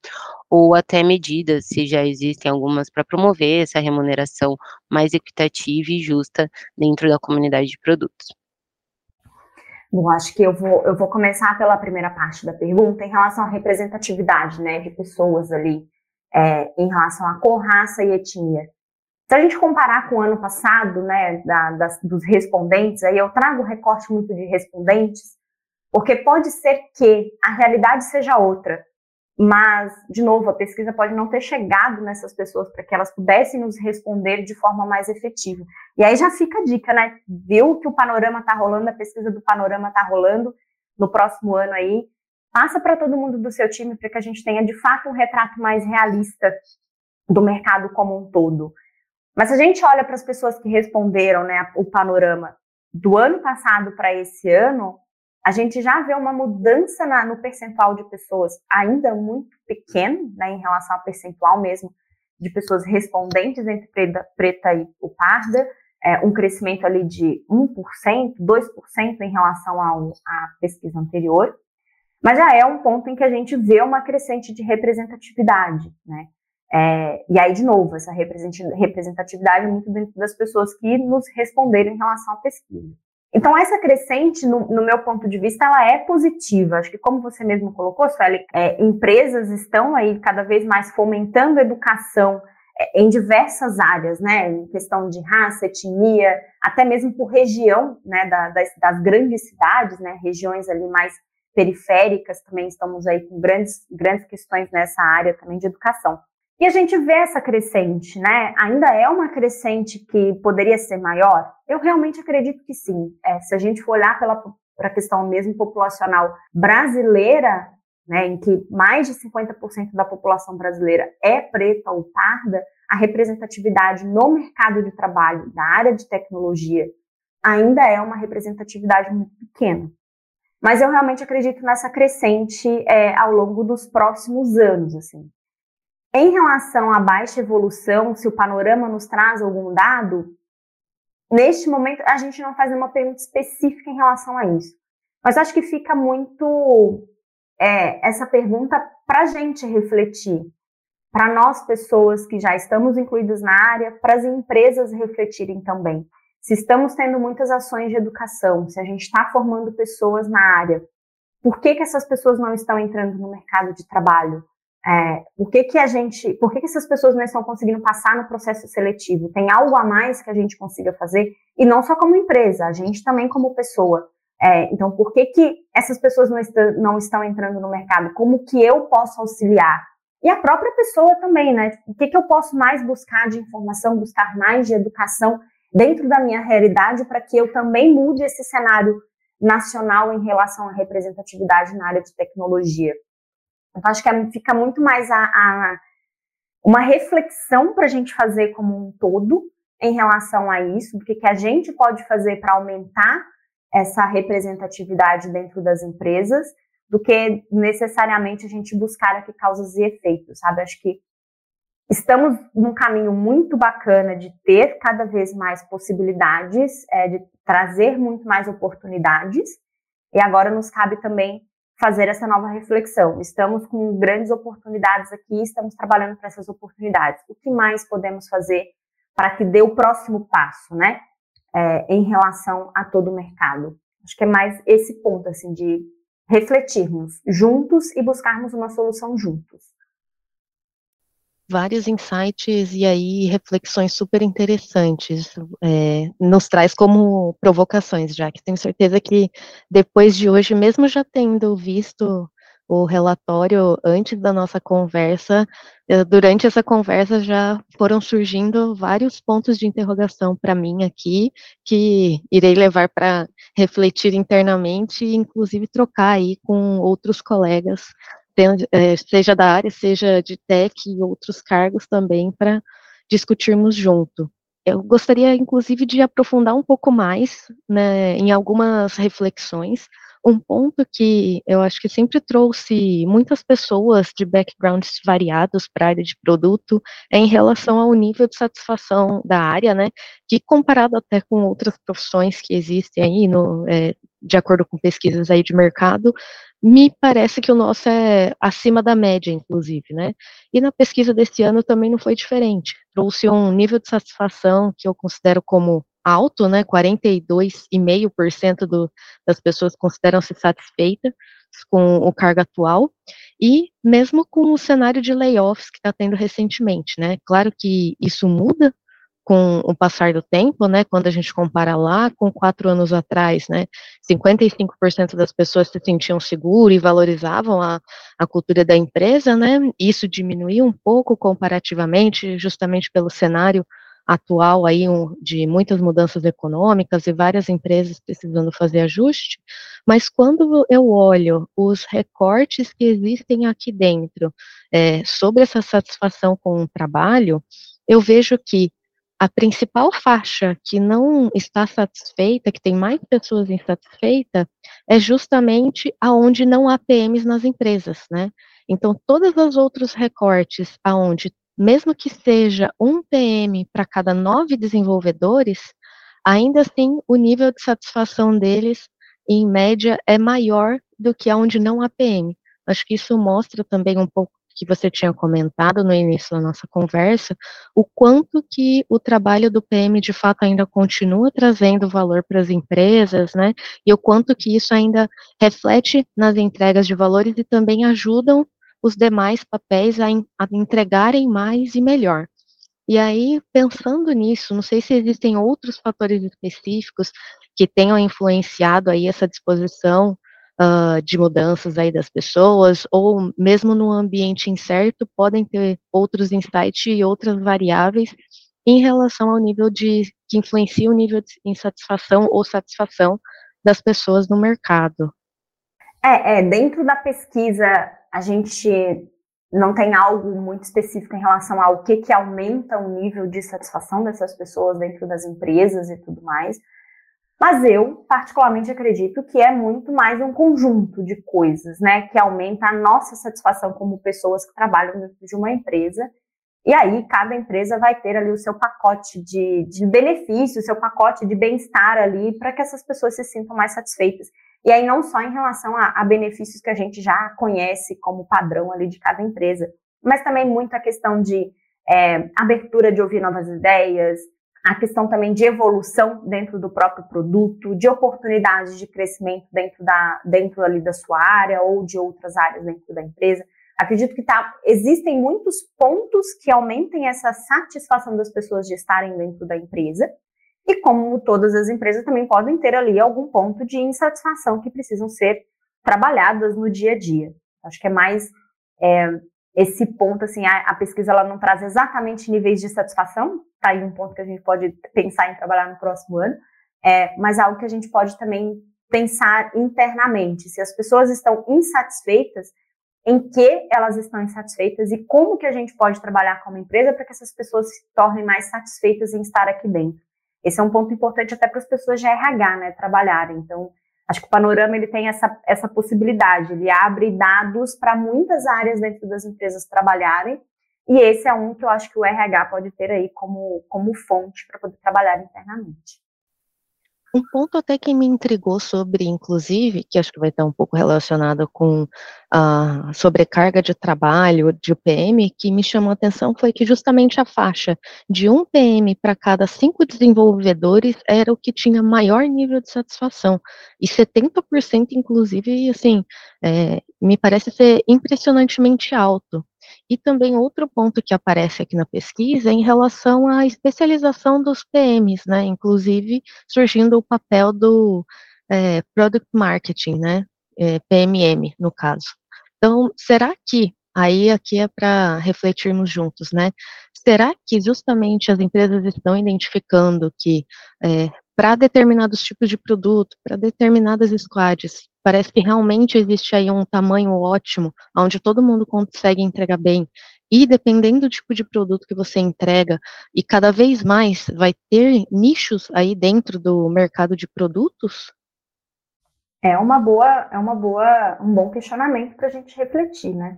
ou até medidas, se já existem algumas para promover essa remuneração mais equitativa e justa dentro da comunidade de produtos. Bom, acho que eu vou, eu vou começar pela primeira parte da pergunta em relação à representatividade né, de pessoas ali, é, em relação à cor, raça e etnia. Se a gente comparar com o ano passado, né, da, das, dos respondentes, aí eu trago recorte muito de respondentes, porque pode ser que a realidade seja outra, mas, de novo, a pesquisa pode não ter chegado nessas pessoas para que elas pudessem nos responder de forma mais efetiva. E aí já fica a dica, né? Viu que o panorama está rolando, a pesquisa do panorama está rolando no próximo ano aí. Passa para todo mundo do seu time para que a gente tenha de fato um retrato mais realista do mercado como um todo. Mas se a gente olha para as pessoas que responderam, né, o panorama do ano passado para esse ano, a gente já vê uma mudança na, no percentual de pessoas ainda muito pequeno, né, em relação ao percentual mesmo de pessoas respondentes entre preta, preta e o parda, é, um crescimento ali de 1%, 2% em relação à pesquisa anterior, mas já é um ponto em que a gente vê uma crescente de representatividade, né? É, e aí, de novo, essa representatividade muito dentro das pessoas que nos responderam em relação à pesquisa. Então, essa crescente, no, no, meu ponto de vista, ela é positiva. Acho que, como você mesmo colocou, Sueli, é, empresas estão aí cada vez mais fomentando educação é, em diversas áreas, né? Em questão de raça, etnia, até mesmo por região, né? Da, das, das, grandes cidades, né? Regiões ali mais periféricas também estamos aí com grandes, grandes questões nessa área também de educação. E a gente vê essa crescente, né? Ainda é uma crescente que poderia ser maior? Eu realmente acredito que sim. É, se a gente for olhar pela para a questão mesmo populacional brasileira, né, em que mais de 50% da população brasileira é preta ou parda, a representatividade no mercado de trabalho da área de tecnologia ainda é uma representatividade muito pequena. Mas eu realmente acredito nessa crescente é, ao longo dos próximos anos, assim. Em relação à baixa evolução, se o panorama nos traz algum dado, neste momento a gente não faz uma pergunta específica em relação a isso. Mas acho que fica muito é, essa pergunta para a gente refletir, para nós pessoas que já estamos incluídos na área, para as empresas refletirem também. Se estamos tendo muitas ações de educação, se a gente está formando pessoas na área, por que, que essas pessoas não estão entrando no mercado de trabalho? É, por que, que a gente, por que, que essas pessoas não estão conseguindo passar no processo seletivo? Tem algo a mais que a gente consiga fazer? E não só como empresa, a gente também como pessoa. É, então, por que, que essas pessoas não, estão, não estão entrando no mercado? Como que eu posso auxiliar? E a própria pessoa também, né? O que, que eu posso mais buscar de informação, buscar mais de educação dentro da minha realidade para que eu também mude esse cenário nacional em relação à representatividade na área de tecnologia? Então, acho que é, fica muito mais a, a uma reflexão para a gente fazer como um todo em relação a isso, do que, que a gente pode fazer para aumentar essa representatividade dentro das empresas do que necessariamente a gente buscar aqui causas e efeitos, sabe? Acho que estamos num caminho muito bacana de ter cada vez mais possibilidades, é, de trazer muito mais oportunidades, e agora nos cabe também fazer essa nova reflexão. Estamos com grandes oportunidades aqui, estamos trabalhando para essas oportunidades. O que mais podemos fazer para que dê o próximo passo, né? É, em relação a todo o mercado. Acho que é mais esse ponto, assim, de refletirmos juntos e buscarmos uma solução juntos. Vários insights e aí reflexões super interessantes. É, nos traz como provocações, já que tenho certeza que depois de hoje, mesmo já tendo visto o relatório antes da nossa conversa, eh, durante essa conversa já foram surgindo vários pontos de interrogação para mim aqui, que irei levar para refletir internamente e inclusive trocar aí com outros colegas, seja da área, seja de tech e outros cargos também, para discutirmos junto. Eu gostaria, inclusive, de aprofundar um pouco mais né, em algumas reflexões um ponto que eu acho que sempre trouxe muitas pessoas de backgrounds variados para a área de produto é em relação ao nível de satisfação da área, né? Que comparado até com outras profissões que existem aí, no, é, de acordo com pesquisas aí de mercado, me parece que o nosso é acima da média, inclusive, né? E na pesquisa desse ano também não foi diferente. Trouxe um nível de satisfação que eu considero como alto, né? 42,5% do, das pessoas consideram-se satisfeitas com o cargo atual, e mesmo com o cenário de layoffs que está tendo recentemente, né? Claro que isso muda com o passar do tempo, né? Quando a gente compara lá com quatro anos atrás, né? 55% das pessoas se sentiam seguras e valorizavam a, a cultura da empresa, né? Isso diminuiu um pouco comparativamente, justamente pelo cenário atual aí um, de muitas mudanças econômicas e várias empresas precisando fazer ajuste, mas quando eu olho os recortes que existem aqui dentro é, sobre essa satisfação com o trabalho, eu vejo que a principal faixa que não está satisfeita, que tem mais pessoas insatisfeitas, é justamente aonde não há PMs nas empresas, né? Então, todos os outros recortes aonde mesmo que seja um PM para cada nove desenvolvedores, ainda assim o nível de satisfação deles, em média, é maior do que onde não há PM. Acho que isso mostra também um pouco que você tinha comentado no início da nossa conversa, o quanto que o trabalho do PM de fato ainda continua trazendo valor para as empresas, né? E o quanto que isso ainda reflete nas entregas de valores e também ajudam os demais papéis a, a entregarem mais e melhor. E aí, pensando nisso, não sei se existem outros fatores específicos que tenham influenciado aí essa disposição uh, de mudanças aí das pessoas, ou mesmo no ambiente incerto, podem ter outros insights e outras variáveis em relação ao nível de, que influencia o nível de insatisfação ou satisfação das pessoas no mercado. É, é dentro da pesquisa a gente não tem algo muito específico em relação ao que, que aumenta o nível de satisfação dessas pessoas dentro das empresas e tudo mais. Mas eu, particularmente, acredito que é muito mais um conjunto de coisas, né? Que aumenta a nossa satisfação como pessoas que trabalham dentro de uma empresa. E aí, cada empresa vai ter ali o seu pacote de, de benefícios, o seu pacote de bem-estar ali, para que essas pessoas se sintam mais satisfeitas. E aí, não só em relação a, a, benefícios que a gente já conhece como padrão ali de cada empresa, mas também muito a questão de é, abertura de ouvir novas ideias, a questão também de evolução dentro do próprio produto, de oportunidades de crescimento dentro, da, dentro ali da sua área ou de outras áreas dentro da empresa. Acredito que tá, existem muitos pontos que aumentem essa satisfação das pessoas de estarem dentro da empresa, e como todas as empresas também podem ter ali algum ponto de insatisfação que precisam ser trabalhadas no dia a dia. Acho que é mais é, esse ponto, assim, a, a, pesquisa ela não traz exatamente níveis de satisfação, tá aí um ponto que a gente pode pensar em trabalhar no próximo ano, é, mas algo que a gente pode também pensar internamente. Se as pessoas estão insatisfeitas, em que elas estão insatisfeitas e como que a gente pode trabalhar como empresa para que essas pessoas se tornem mais satisfeitas em estar aqui dentro. esse é um ponto importante até para as pessoas de RH, né, trabalharem. Então, acho que o Panorama ele tem essa, essa possibilidade, ele abre dados para muitas áreas dentro das empresas trabalharem, e esse é um que eu acho que o RH pode ter aí como, como fonte para poder trabalhar internamente. Um ponto até que me intrigou sobre, inclusive, que acho que vai estar um pouco relacionado com a sobrecarga de trabalho de PM, que me chamou a atenção foi que justamente a faixa de um PM para cada cinco desenvolvedores era o que tinha maior nível de satisfação. E 70%, inclusive, assim, é, me parece ser impressionantemente alto. E também outro ponto que aparece aqui na pesquisa é em relação à especialização dos PMs, né? Inclusive surgindo o papel do é, Product Marketing, né? É, PMM, no caso. Então, será que, aí aqui é para refletirmos juntos, né? Será que justamente as empresas estão identificando que é, para determinados tipos de produto, para determinadas squads, Parece que realmente existe aí um tamanho ótimo, onde todo mundo consegue entregar bem. E dependendo do tipo de produto que você entrega, e cada vez mais vai ter nichos aí dentro do mercado de produtos? É uma boa, é uma boa, um bom questionamento para a gente refletir, né?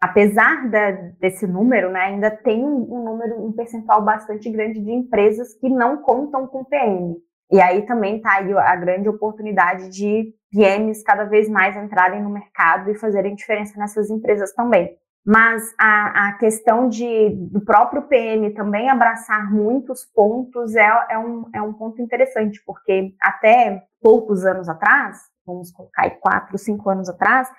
Apesar da, desse número, né, ainda tem um, um número, um percentual bastante grande de empresas que não contam com PM. E aí também está aí a grande oportunidade de PMs cada vez mais entrarem no mercado e fazerem diferença nessas empresas também. Mas a, a questão de, do próprio PM também abraçar muitos pontos é, é, um, é um ponto interessante, porque até poucos anos atrás, vamos colocar aí quatro, cinco anos atrás,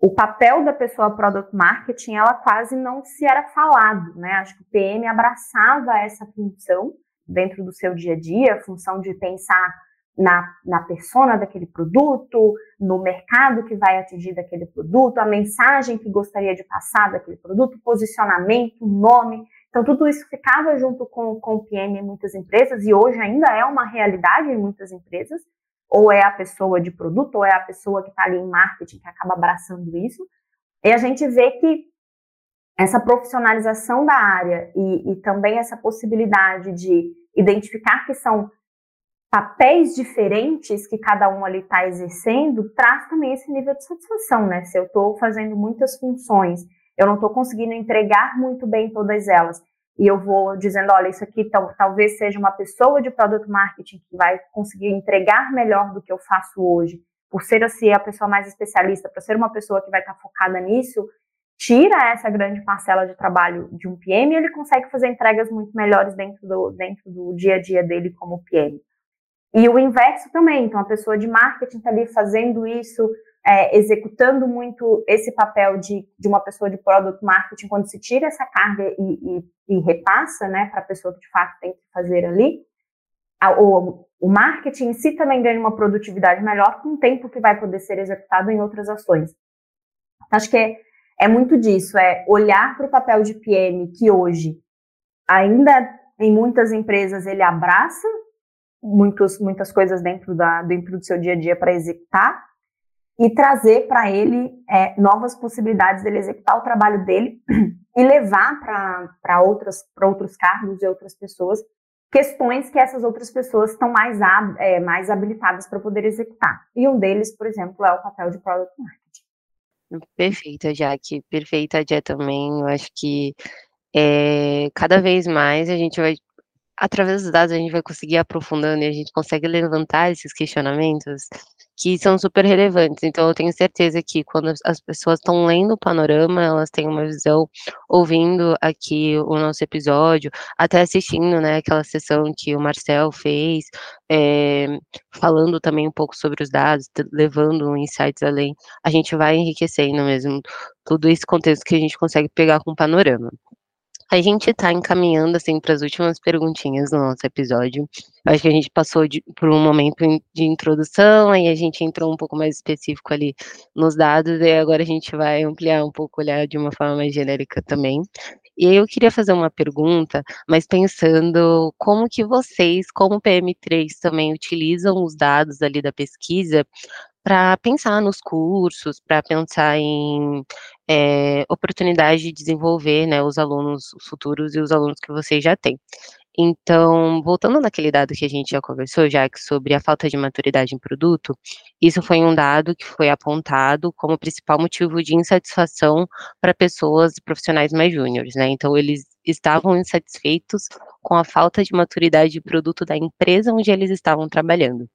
o papel da pessoa product marketing ela quase não se era falado, né? Acho que o PM abraçava essa função dentro do seu dia a dia, a função de pensar na, na persona daquele produto, no mercado que vai atingir daquele produto, a mensagem que gostaria de passar daquele produto, posicionamento, nome. Então, tudo isso ficava junto com, com o PM em muitas empresas e hoje ainda é uma realidade em muitas empresas. Ou é a pessoa de produto, ou é a pessoa que está ali em marketing que acaba abraçando isso. E a gente vê que essa profissionalização da área e, e também essa possibilidade de identificar que são papéis diferentes que cada um ali está exercendo, traz também esse nível de satisfação, né? Se eu estou fazendo muitas funções, eu não estou conseguindo entregar muito bem todas elas, e eu vou dizendo, olha, isso aqui tal, talvez seja uma pessoa de product marketing que vai conseguir entregar melhor do que eu faço hoje, por ser assim a pessoa mais especialista, por ser uma pessoa que vai estar tá focada nisso, tira essa grande parcela de trabalho de um PM ele consegue fazer entregas muito melhores dentro do, dentro do dia a dia dele como PM. E o inverso também, então a pessoa de marketing está ali fazendo isso, é, executando muito esse papel de, de uma pessoa de product marketing, quando se tira essa carga e, e, e repassa né, para a pessoa que de fato tem que fazer ali, a, o, o marketing em si também ganha uma produtividade melhor com o tempo que vai poder ser executado em outras ações. Acho que é, é muito disso, é olhar para o papel de PM que hoje ainda em muitas empresas ele abraça muitos, muitas coisas dentro, da, dentro do seu dia a dia para executar e trazer para ele é, novas possibilidades dele executar o trabalho dele e levar para outros cargos e outras pessoas questões que essas outras pessoas estão mais, é, mais habilitadas para poder executar. E um deles, por exemplo, é o papel de Product Marketing. Perfeita, Jaque. Perfeita, Jé, também. Eu acho que é, cada vez mais a gente vai, através dos dados, a gente vai conseguir aprofundando e a gente consegue levantar esses questionamentos que são super relevantes. Então, eu tenho certeza que quando as pessoas estão lendo o panorama, elas têm uma visão, ouvindo aqui o nosso episódio, até assistindo, né, aquela sessão que o Marcel fez, é, falando também um pouco sobre os dados, levando insights além, a gente vai enriquecendo mesmo todo esse contexto que a gente consegue pegar com o panorama. A gente está encaminhando assim para as últimas perguntinhas do nosso episódio. acho que a gente passou de, por um momento de introdução, aí a gente entrou um pouco mais específico ali nos dados, e agora a gente vai ampliar um pouco, olhar de uma forma mais genérica também. E aí eu queria fazer uma pergunta, mas pensando como que vocês, como PM3, também utilizam os dados ali da pesquisa para pensar nos cursos, para pensar em é, oportunidade de desenvolver né, os alunos futuros e os alunos que vocês já têm. Então, voltando naquele dado que a gente já conversou, já sobre a falta de maturidade em produto, isso foi um dado que foi apontado como principal motivo de insatisfação para pessoas e profissionais mais júniores, né? Então, eles estavam insatisfeitos com a falta de maturidade de produto da empresa onde eles estavam trabalhando.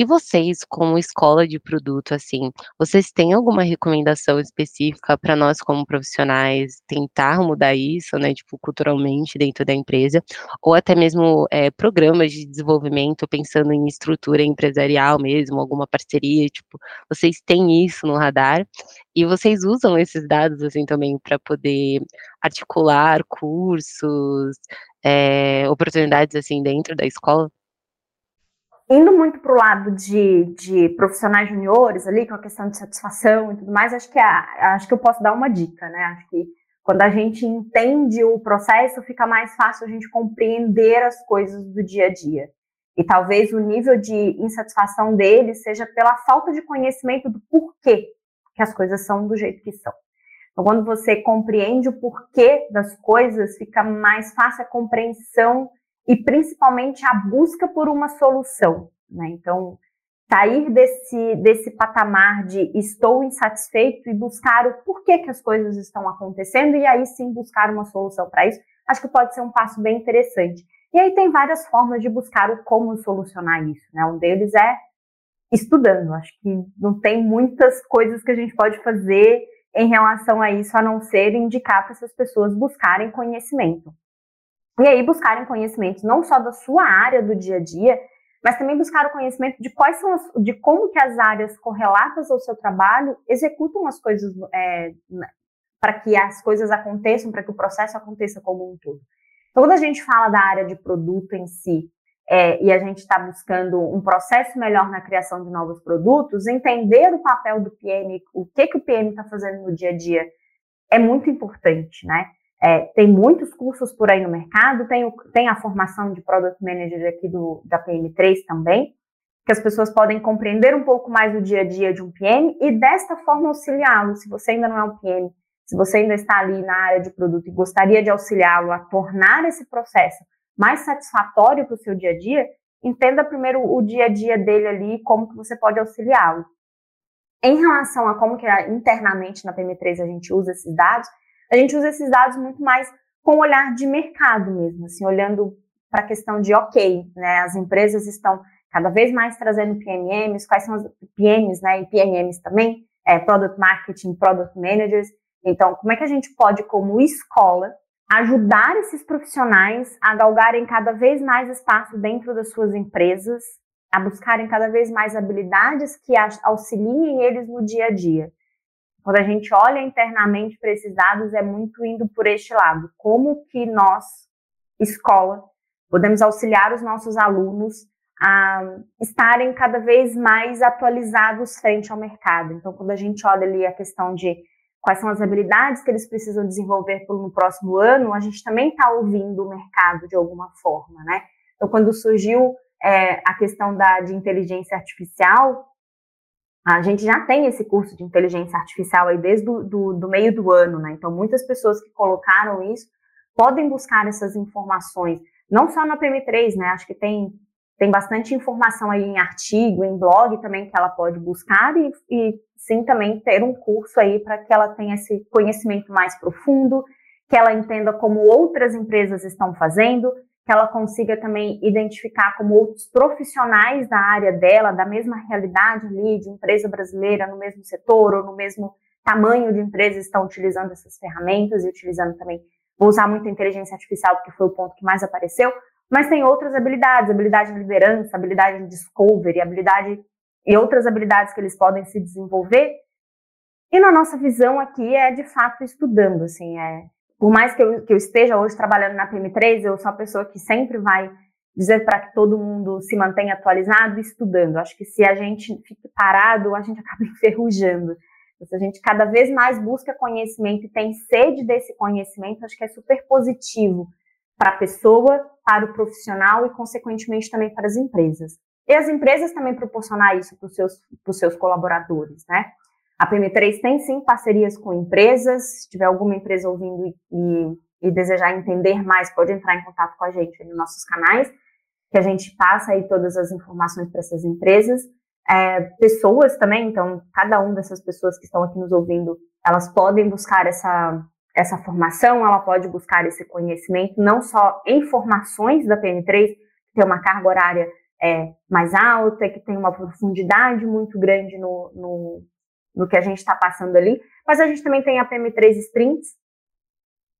E vocês, como escola de produto, assim, vocês têm alguma recomendação específica para nós como profissionais tentar mudar isso, né, tipo, culturalmente dentro da empresa, ou até mesmo é, programas de desenvolvimento pensando em estrutura empresarial mesmo, alguma parceria, tipo, vocês têm isso no radar e vocês usam esses dados, assim, também para poder articular cursos, é, oportunidades, assim, dentro da escola? Indo muito para o lado de, de profissionais juniores ali, com a questão de satisfação e tudo mais, acho que, a, acho que eu posso dar uma dica, né? Acho que quando a gente entende o processo, fica mais fácil a gente compreender as coisas do dia a dia. E talvez o nível de insatisfação deles seja pela falta de conhecimento do porquê que as coisas são do jeito que são. Então, quando você compreende o porquê das coisas, fica mais fácil a compreensão e principalmente a busca por uma solução. Né? Então, sair desse, desse patamar de estou insatisfeito e buscar o porquê que as coisas estão acontecendo e aí sim buscar uma solução para isso, acho que pode ser um passo bem interessante. E aí tem várias formas de buscar o como solucionar isso. Né? Um deles é estudando. Acho que não tem muitas coisas que a gente pode fazer em relação a isso, a não ser indicar para essas pessoas buscarem conhecimento. E aí buscarem conhecimentos não só da sua área do dia a dia, mas também buscar o conhecimento de quais são as, de como que as áreas correlatas ao seu trabalho executam as coisas é, para que as coisas aconteçam, para que o processo aconteça como um todo. Então, quando a gente fala da área de produto em si, é, e a gente está buscando um processo melhor na criação de novos produtos, entender o papel do PM, o que, que o PM está fazendo no dia a dia, é muito importante, né? É, tem muitos cursos por aí no mercado, tem, o, tem a formação de Product Manager aqui do, da PM3 também, que as pessoas podem compreender um pouco mais o dia a dia de um PM e desta forma auxiliá-lo. Se você ainda não é um PM, se você ainda está ali na área de produto e gostaria de auxiliá-lo a tornar esse processo mais satisfatório para o seu dia a dia, entenda primeiro o dia a dia dele ali, como que você pode auxiliá-lo. Em relação a como que internamente na PM3 a gente usa esses dados, a gente usa esses dados muito mais com o olhar de mercado mesmo, assim, olhando para a questão de, ok, né, as empresas estão cada vez mais trazendo PMMs, quais são as PMs, né, e PMMs também, é, Product Marketing, Product Managers, então, como é que a gente pode, como escola, ajudar esses profissionais a galgarem cada vez mais espaço dentro das suas empresas, a buscarem cada vez mais habilidades que auxiliem eles no dia a dia. Quando a gente olha internamente para esses dados, é muito indo por este lado. Como que nós, escola, podemos auxiliar os nossos alunos a estarem cada vez mais atualizados frente ao mercado. Então, quando a gente olha ali a questão de quais são as habilidades que eles precisam desenvolver no próximo ano, a gente também está ouvindo o mercado de alguma forma, né? Então, quando surgiu é, a questão da, de inteligência artificial, a gente já tem esse curso de inteligência artificial aí desde o do, do meio do ano, né? Então, muitas pessoas que colocaram isso podem buscar essas informações, não só na PM3, né? Acho que tem, tem bastante informação aí em artigo, em blog também que ela pode buscar e, e sim também ter um curso aí para que ela tenha esse conhecimento mais profundo, que ela entenda como outras empresas estão fazendo, que ela consiga também identificar como outros profissionais da área dela, da mesma realidade ali, de empresa brasileira no mesmo setor ou no mesmo tamanho de empresa, estão utilizando essas ferramentas e utilizando também. Vou usar muito a inteligência artificial, porque foi o ponto que mais apareceu, mas tem outras habilidades, habilidade de liderança, habilidade de discovery, habilidade e outras habilidades que eles podem se desenvolver. E na nossa visão aqui é de fato estudando, assim, é por mais que eu, que eu esteja hoje trabalhando na PM3, eu sou a pessoa que sempre vai dizer para que todo mundo se mantenha atualizado e estudando. Acho que se a gente fica parado, a gente acaba enferrujando. Se a gente cada vez mais busca conhecimento e tem sede desse conhecimento, acho que é super positivo para a pessoa, para o profissional e, consequentemente, também para as empresas. E as empresas também proporcionar isso para os seus, seus colaboradores, né? A PM3 tem sim parcerias com empresas. Se tiver alguma empresa ouvindo e, e desejar entender mais, pode entrar em contato com a gente nos nossos canais, que a gente passa aí todas as informações para essas empresas. É, pessoas também, então, cada uma dessas pessoas que estão aqui nos ouvindo, elas podem buscar essa, essa formação, ela pode buscar esse conhecimento, não só informações da PM3, que tem uma carga horária é, mais alta, que tem uma profundidade muito grande no, no, no que a gente está passando ali, mas a gente também tem a PM3 Sprints,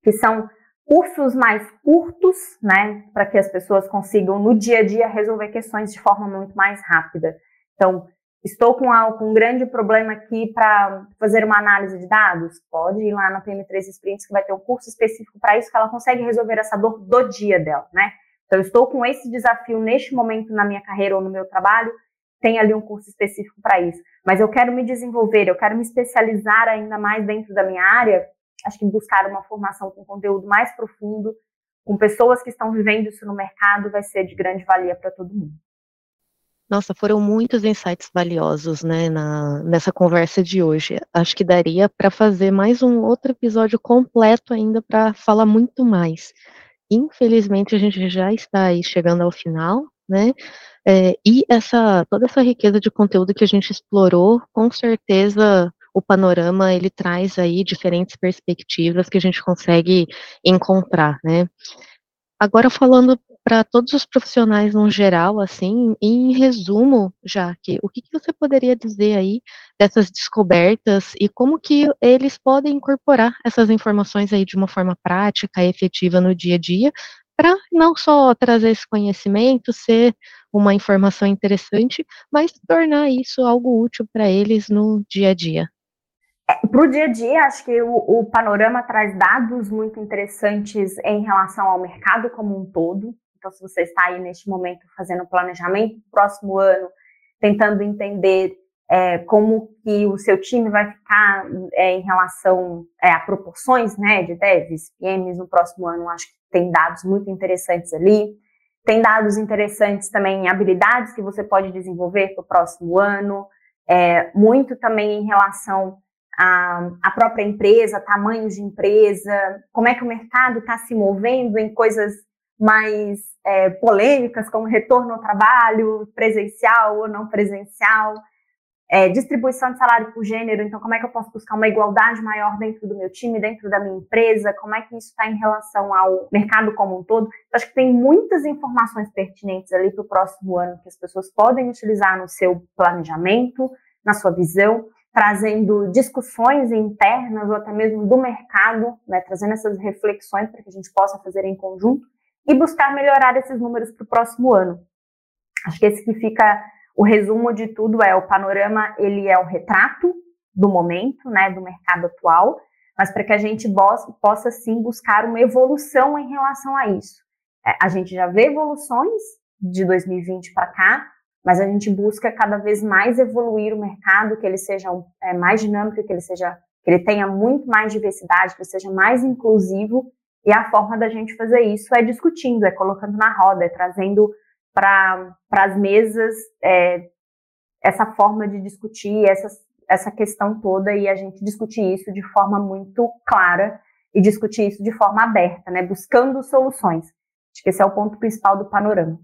que são cursos mais curtos, né, para que as pessoas consigam no dia a dia resolver questões de forma muito mais rápida. Então, estou com, um grande problema aqui para fazer uma análise de dados? Pode ir lá na PM3 Sprints, que vai ter um curso específico para isso, que ela consegue resolver essa dor do dia dela, né? Então, estou com esse desafio neste momento na minha carreira ou no meu trabalho, tem ali um curso específico para isso. Mas eu quero me desenvolver, eu quero me especializar ainda mais dentro da minha área, acho que buscar uma formação com conteúdo mais profundo, com pessoas que estão vivendo isso no mercado, vai ser de grande valia para todo mundo. Nossa, foram muitos insights valiosos, né, na, nessa conversa de hoje. Acho que daria para fazer mais um outro episódio completo ainda para falar muito mais. Infelizmente, a gente já está aí chegando ao final, né? É, e essa toda essa riqueza de conteúdo que a gente explorou, com certeza o panorama ele traz aí diferentes perspectivas que a gente consegue encontrar, né? Agora falando para todos os profissionais no geral, assim, em resumo, Jaque, o que, que você poderia dizer aí dessas descobertas e como que eles podem incorporar essas informações aí de uma forma prática e efetiva no dia a dia, para não só trazer esse conhecimento, ser uma informação interessante, mas tornar isso algo útil para eles no dia a dia. Para o dia a dia, acho que o, o, panorama traz dados muito interessantes em relação ao mercado como um todo. Então, se você está aí neste momento fazendo planejamento do próximo ano, tentando entender é, como que o seu time vai ficar é, em relação é, a proporções né, de devs, PMs no próximo ano, acho que tem dados muito interessantes ali. Tem dados interessantes também em habilidades que você pode desenvolver para o próximo ano, é, muito também em relação à, à própria empresa, tamanhos de empresa, como é que o mercado está se movendo em coisas mais é, polêmicas, como retorno ao trabalho, presencial ou não presencial é, distribuição de salário por gênero, então como é que eu posso buscar uma igualdade maior dentro do meu time, dentro da minha empresa, como é que isso está em relação ao mercado como um todo. Eu acho que tem muitas informações pertinentes ali para o próximo ano que as pessoas podem utilizar no seu planejamento, na sua visão, trazendo discussões internas ou até mesmo do mercado, né, trazendo essas reflexões para que a gente possa fazer em conjunto e buscar melhorar esses números para o próximo ano. Acho que esse que fica o resumo de tudo é o panorama, ele é o retrato do momento, né, do mercado atual, mas para que a gente possa, sim buscar uma evolução em relação a isso. É, a gente já vê evoluções de 2020 para cá, mas a gente busca cada vez mais evoluir o mercado, que ele seja é, mais dinâmico, que ele seja, que ele tenha muito mais diversidade, que ele seja mais inclusivo. E a forma da gente fazer isso é discutindo, é colocando na roda, é trazendo para as mesas é, essa forma de discutir essa, essa questão toda e a gente discutir isso de forma muito clara e discutir isso de forma aberta, né, buscando soluções. Acho que esse é o ponto principal do panorama.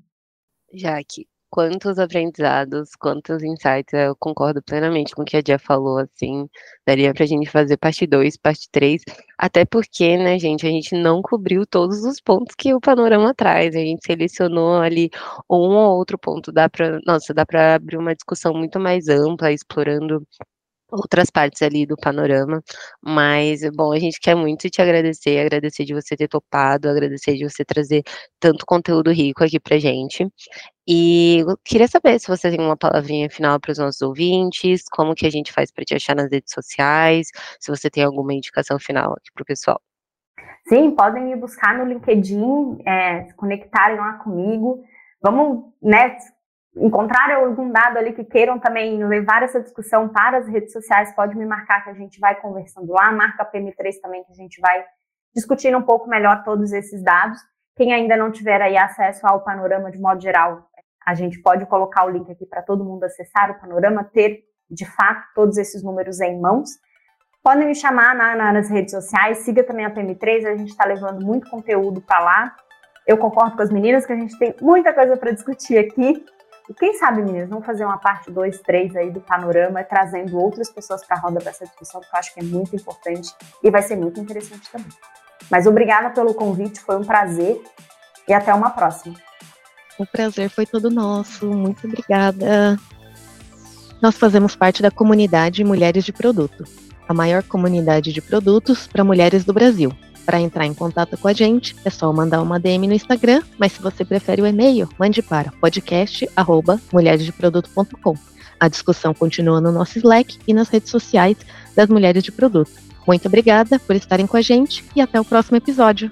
Jaque, quantos aprendizados, quantos insights, eu concordo plenamente com o que a Dia falou, assim, daria pra gente fazer parte 2, parte 3, até porque, né, gente, a gente não cobriu todos os pontos que o panorama traz, a gente selecionou ali um ou outro ponto, dá pra, nossa, dá pra abrir uma discussão muito mais ampla, explorando outras partes ali do panorama, mas, bom, a gente quer muito te agradecer, agradecer de você ter topado, agradecer de você trazer tanto conteúdo rico aqui pra gente, e queria saber se você tem uma palavrinha final para os nossos ouvintes, como que a gente faz para te achar nas redes sociais, se você tem alguma indicação final aqui para o pessoal. Sim, podem me buscar no LinkedIn, é, se conectarem lá comigo, vamos, né, encontrar algum dado ali que queiram também levar essa discussão para as redes sociais, pode me marcar que a gente vai conversando lá, marca a PM3 também que a gente vai discutindo um pouco melhor todos esses dados. Quem ainda não tiver aí acesso ao panorama de modo geral, a gente pode colocar o link aqui para todo mundo acessar o panorama, ter de fato todos esses números em mãos. Podem me chamar na, nas redes sociais, siga também a PM3, a gente está levando muito conteúdo para lá. Eu concordo com as meninas que a gente tem muita coisa para discutir aqui. E quem sabe, meninas, vamos fazer uma parte 2, 3 aí do panorama, trazendo outras pessoas para a roda dessa discussão, que eu acho que é muito importante e vai ser muito interessante também. Mas obrigada pelo convite, foi um prazer e até uma próxima. O prazer foi todo nosso, muito obrigada. Nós fazemos parte da comunidade Mulheres de Produto, a maior comunidade de produtos para mulheres do Brasil. Para entrar em contato com a gente, é só mandar uma DM no Instagram, mas se você prefere o e-mail, mande para podcast@mulheresdeproduto.com. A discussão continua no nosso Slack e nas redes sociais das Mulheres de Produto. Muito obrigada por estarem com a gente e até o próximo episódio.